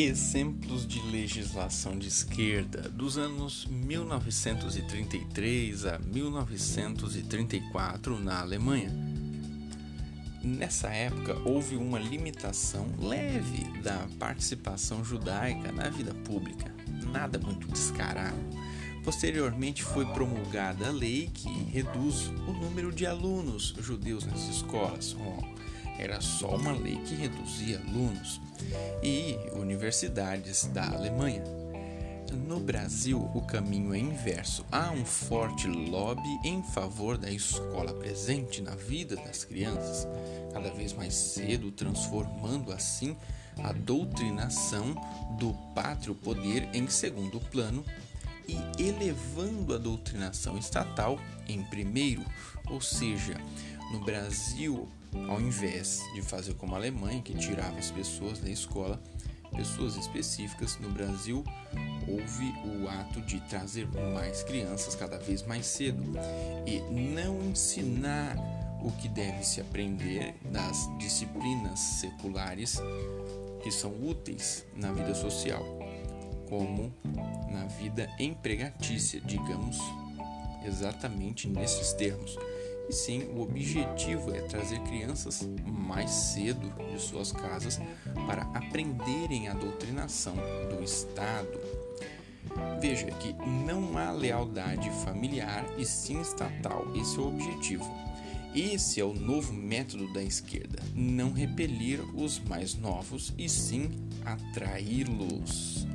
Exemplos de legislação de esquerda dos anos 1933 a 1934 na Alemanha. Nessa época houve uma limitação leve da participação judaica na vida pública, nada muito descarado. Posteriormente foi promulgada a lei que reduz o número de alunos judeus nas escolas. Era só uma lei que reduzia alunos e universidades da Alemanha. No Brasil, o caminho é inverso. Há um forte lobby em favor da escola presente na vida das crianças, cada vez mais cedo, transformando assim a doutrinação do pátrio poder em segundo plano e elevando a doutrinação estatal em primeiro, ou seja, no Brasil, ao invés de fazer como a Alemanha, que tirava as pessoas da escola, pessoas específicas, no Brasil houve o ato de trazer mais crianças cada vez mais cedo e não ensinar o que deve se aprender das disciplinas seculares que são úteis na vida social, como na vida empregatícia, digamos exatamente nesses termos. E sim, o objetivo é trazer crianças mais cedo de suas casas para aprenderem a doutrinação do Estado. Veja que não há lealdade familiar e sim estatal, esse é o objetivo. Esse é o novo método da esquerda: não repelir os mais novos e sim atraí-los.